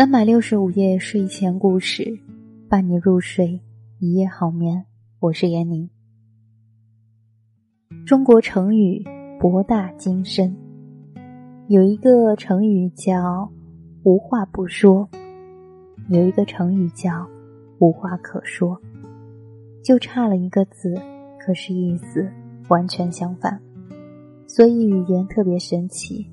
三百六十五夜睡前故事，伴你入睡，一夜好眠。我是闫宁。中国成语博大精深，有一个成语叫无话不说，有一个成语叫无话可说，就差了一个字，可是意思完全相反。所以语言特别神奇，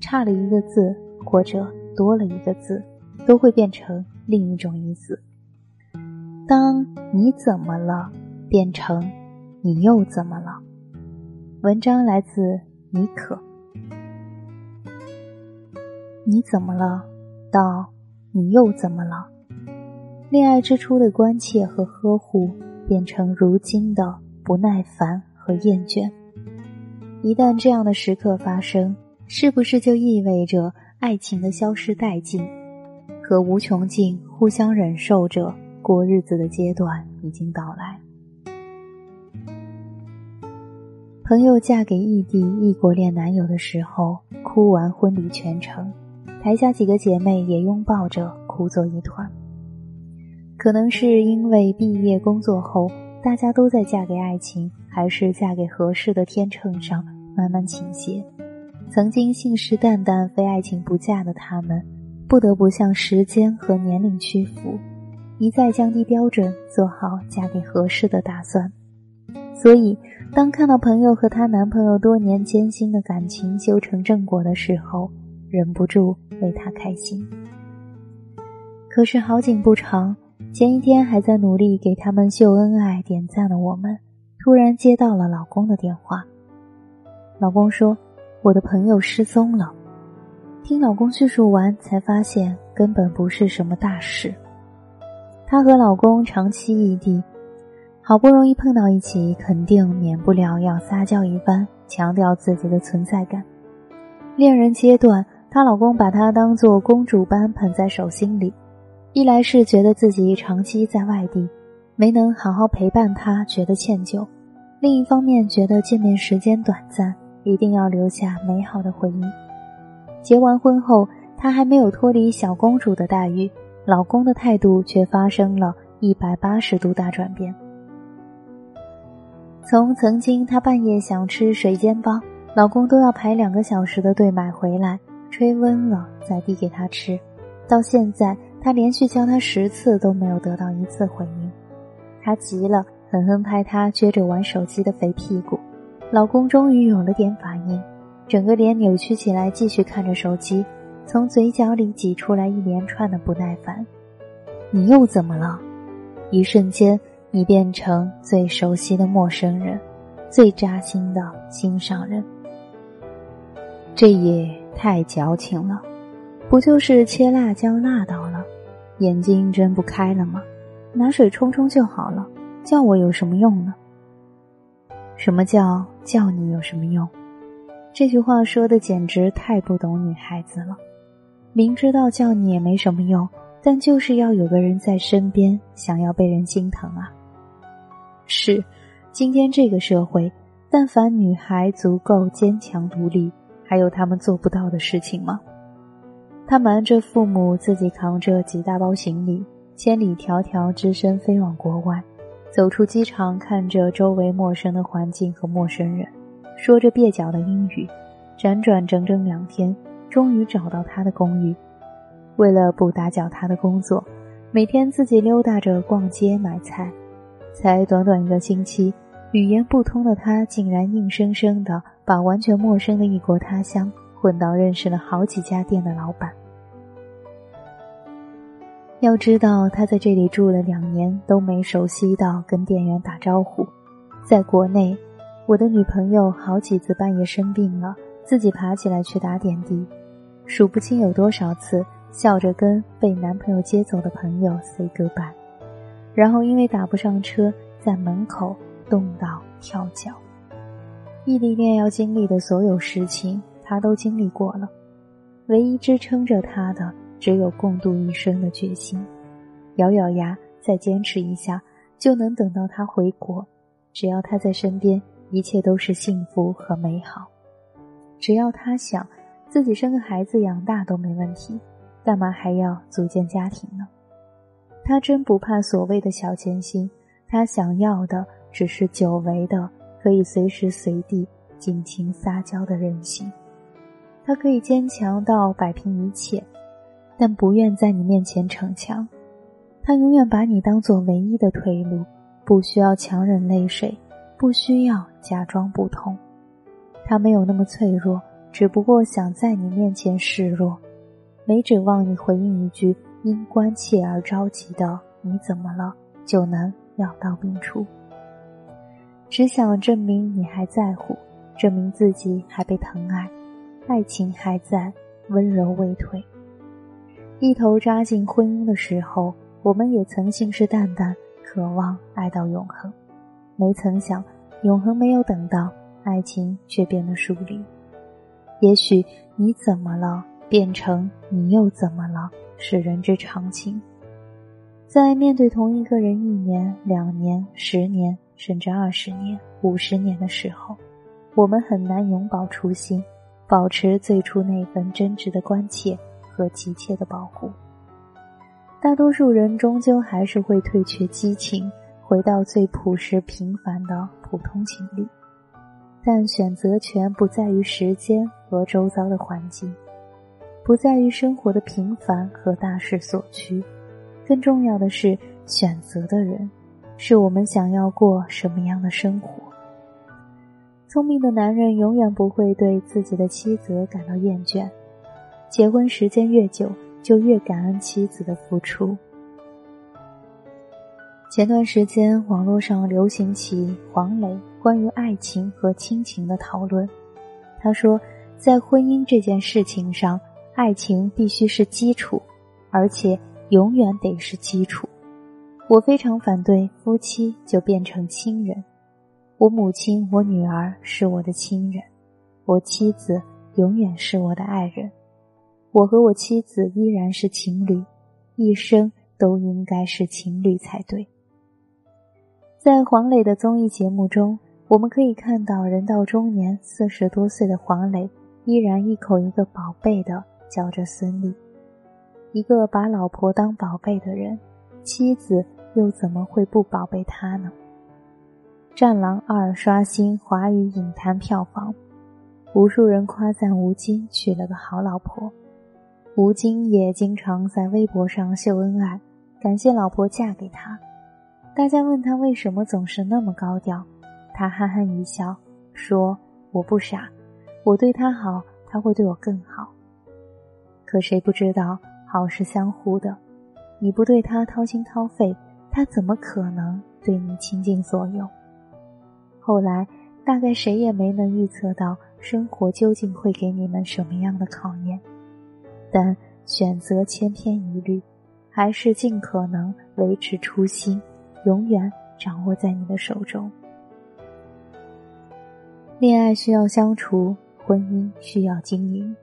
差了一个字或者多了一个字。都会变成另一种意思。当你怎么了，变成你又怎么了？文章来自妮可。你怎么了？到你又怎么了？恋爱之初的关切和呵护，变成如今的不耐烦和厌倦。一旦这样的时刻发生，是不是就意味着爱情的消失殆尽？和无穷尽互相忍受着过日子的阶段已经到来。朋友嫁给异地异国恋男友的时候，哭完婚礼全程，台下几个姐妹也拥抱着哭作一团。可能是因为毕业工作后，大家都在嫁给爱情还是嫁给合适的天秤上慢慢倾斜，曾经信誓旦旦非爱情不嫁的他们。不得不向时间和年龄屈服，一再降低标准，做好嫁给合适的打算。所以，当看到朋友和她男朋友多年艰辛的感情修成正果的时候，忍不住为她开心。可是好景不长，前一天还在努力给他们秀恩爱、点赞的我们，突然接到了老公的电话。老公说：“我的朋友失踪了。”听老公叙述完，才发现根本不是什么大事。她和老公长期异地，好不容易碰到一起，肯定免不了要撒娇一番，强调自己的存在感。恋人阶段，她老公把她当做公主般捧在手心里，一来是觉得自己长期在外地，没能好好陪伴她，觉得歉疚；另一方面觉得见面时间短暂，一定要留下美好的回忆。结完婚后，她还没有脱离小公主的待遇，老公的态度却发生了一百八十度大转变。从曾经她半夜想吃水煎包，老公都要排两个小时的队买回来，吹温了再递给她吃，到现在她连续叫他十次都没有得到一次回应，她急了，狠狠拍他撅着玩手机的肥屁股，老公终于有了点法。整个脸扭曲起来，继续看着手机，从嘴角里挤出来一连串的不耐烦。你又怎么了？一瞬间，你变成最熟悉的陌生人，最扎心的心上人。这也太矫情了，不就是切辣椒辣到了，眼睛睁不开了吗？拿水冲冲就好了，叫我有什么用呢？什么叫叫你有什么用？这句话说的简直太不懂女孩子了，明知道叫你也没什么用，但就是要有个人在身边，想要被人心疼啊。是，今天这个社会，但凡女孩足够坚强独立，还有她们做不到的事情吗？她瞒着父母，自己扛着几大包行李，千里迢迢只身飞往国外，走出机场，看着周围陌生的环境和陌生人。说着蹩脚的英语，辗转整整两天，终于找到他的公寓。为了不打搅他的工作，每天自己溜达着逛街买菜。才短短一个星期，语言不通的他竟然硬生生的把完全陌生的异国他乡混到认识了好几家店的老板。要知道，他在这里住了两年，都没熟悉到跟店员打招呼。在国内。我的女朋友好几次半夜生病了，自己爬起来去打点滴，数不清有多少次笑着跟被男朋友接走的朋友 say goodbye，然后因为打不上车，在门口冻到跳脚。异地恋要经历的所有事情，她都经历过了，唯一支撑着她的只有共度一生的决心。咬咬牙，再坚持一下，就能等到他回国。只要他在身边。一切都是幸福和美好，只要他想，自己生个孩子养大都没问题。干嘛还要组建家庭呢？他真不怕所谓的小艰辛，他想要的只是久违的可以随时随地尽情撒娇的任性。他可以坚强到摆平一切，但不愿在你面前逞强。他永远把你当做唯一的退路，不需要强忍泪水，不需要假装不痛。他没有那么脆弱，只不过想在你面前示弱，没指望你回应一句因关切而着急的“你怎么了”就能药到病除。只想证明你还在乎，证明自己还被疼爱。爱情还在，温柔未退。一头扎进婚姻的时候，我们也曾信誓旦旦，渴望爱到永恒。没曾想，永恒没有等到，爱情却变得疏离。也许你怎么了，变成你又怎么了，是人之常情。在面对同一个人一年、两年、十年，甚至二十年、五十年的时候，我们很难永葆初心。保持最初那份真挚的关切和急切的保护。大多数人终究还是会退却激情，回到最朴实平凡的普通情侣。但选择权不在于时间和周遭的环境，不在于生活的平凡和大势所趋，更重要的是选择的人，是我们想要过什么样的生活。聪明的男人永远不会对自己的妻子感到厌倦，结婚时间越久，就越感恩妻子的付出。前段时间，网络上流行起黄磊关于爱情和亲情的讨论。他说，在婚姻这件事情上，爱情必须是基础，而且永远得是基础。我非常反对夫妻就变成亲人。我母亲、我女儿是我的亲人，我妻子永远是我的爱人，我和我妻子依然是情侣，一生都应该是情侣才对。在黄磊的综艺节目中，我们可以看到人到中年四十多岁的黄磊，依然一口一个宝贝的叫着孙俪。一个把老婆当宝贝的人，妻子又怎么会不宝贝他呢？《战狼二》刷新华语影坛票房，无数人夸赞吴京娶了个好老婆。吴京也经常在微博上秀恩爱，感谢老婆嫁给他。大家问他为什么总是那么高调，他憨憨一笑说：“我不傻，我对他好，他会对我更好。可谁不知道好是相互的，你不对他掏心掏肺，他怎么可能对你倾尽所有？”后来，大概谁也没能预测到生活究竟会给你们什么样的考验，但选择千篇一律，还是尽可能维持初心，永远掌握在你的手中。恋爱需要相处，婚姻需要经营。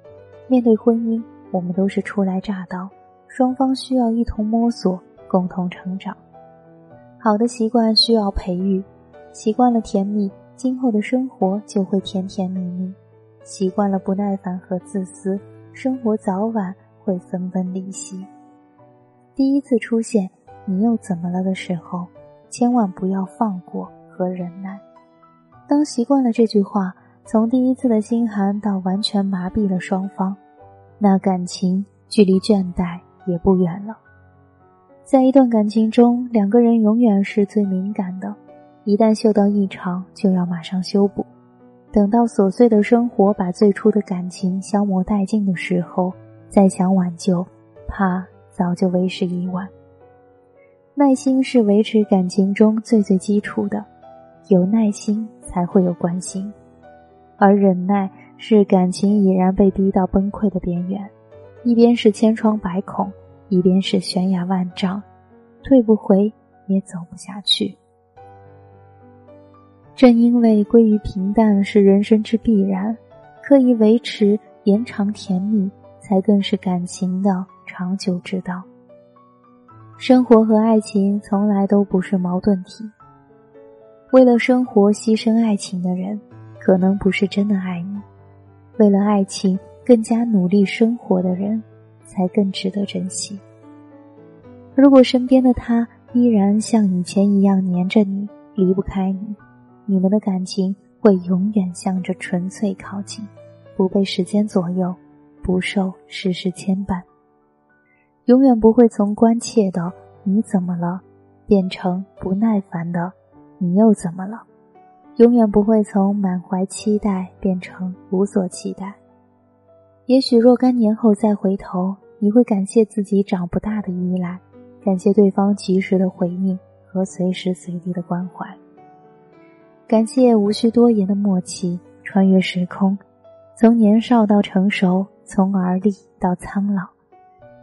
面对婚姻，我们都是初来乍到，双方需要一同摸索，共同成长。好的习惯需要培育。习惯了甜蜜，今后的生活就会甜甜蜜蜜；习惯了不耐烦和自私，生活早晚会分崩离析。第一次出现“你又怎么了”的时候，千万不要放过和忍耐。当习惯了这句话，从第一次的心寒到完全麻痹了双方，那感情距离倦怠也不远了。在一段感情中，两个人永远是最敏感的。一旦嗅到异常，就要马上修补。等到琐碎的生活把最初的感情消磨殆尽的时候，再想挽救，怕早就为时已晚。耐心是维持感情中最最基础的，有耐心才会有关心，而忍耐是感情已然被逼到崩溃的边缘，一边是千疮百孔，一边是悬崖万丈，退不回也走不下去。正因为归于平淡是人生之必然，刻意维持延长甜蜜，才更是感情的长久之道。生活和爱情从来都不是矛盾体。为了生活牺牲爱情的人，可能不是真的爱你；为了爱情更加努力生活的人，才更值得珍惜。如果身边的他依然像以前一样黏着你，离不开你，你们的感情会永远向着纯粹靠近，不被时间左右，不受世事牵绊，永远不会从关切的“你怎么了”变成不耐烦的“你又怎么了”，永远不会从满怀期待变成无所期待。也许若干年后再回头，你会感谢自己长不大的依赖，感谢对方及时的回应和随时随地的关怀，感谢无需多言的默契，穿越时空，从年少到成熟，从而立到苍老，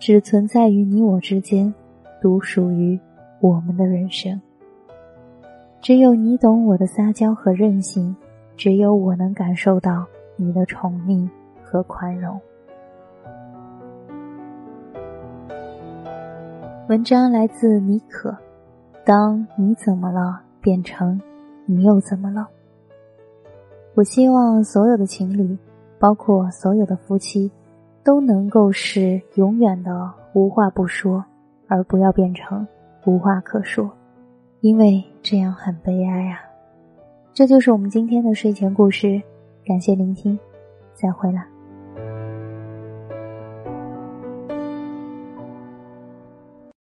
只存在于你我之间，独属于我们的人生。只有你懂我的撒娇和任性，只有我能感受到你的宠溺。和宽容。文章来自妮可。当你怎么了变成你又怎么了？我希望所有的情侣，包括所有的夫妻，都能够是永远的无话不说，而不要变成无话可说，因为这样很悲哀啊。这就是我们今天的睡前故事，感谢聆听，再会了。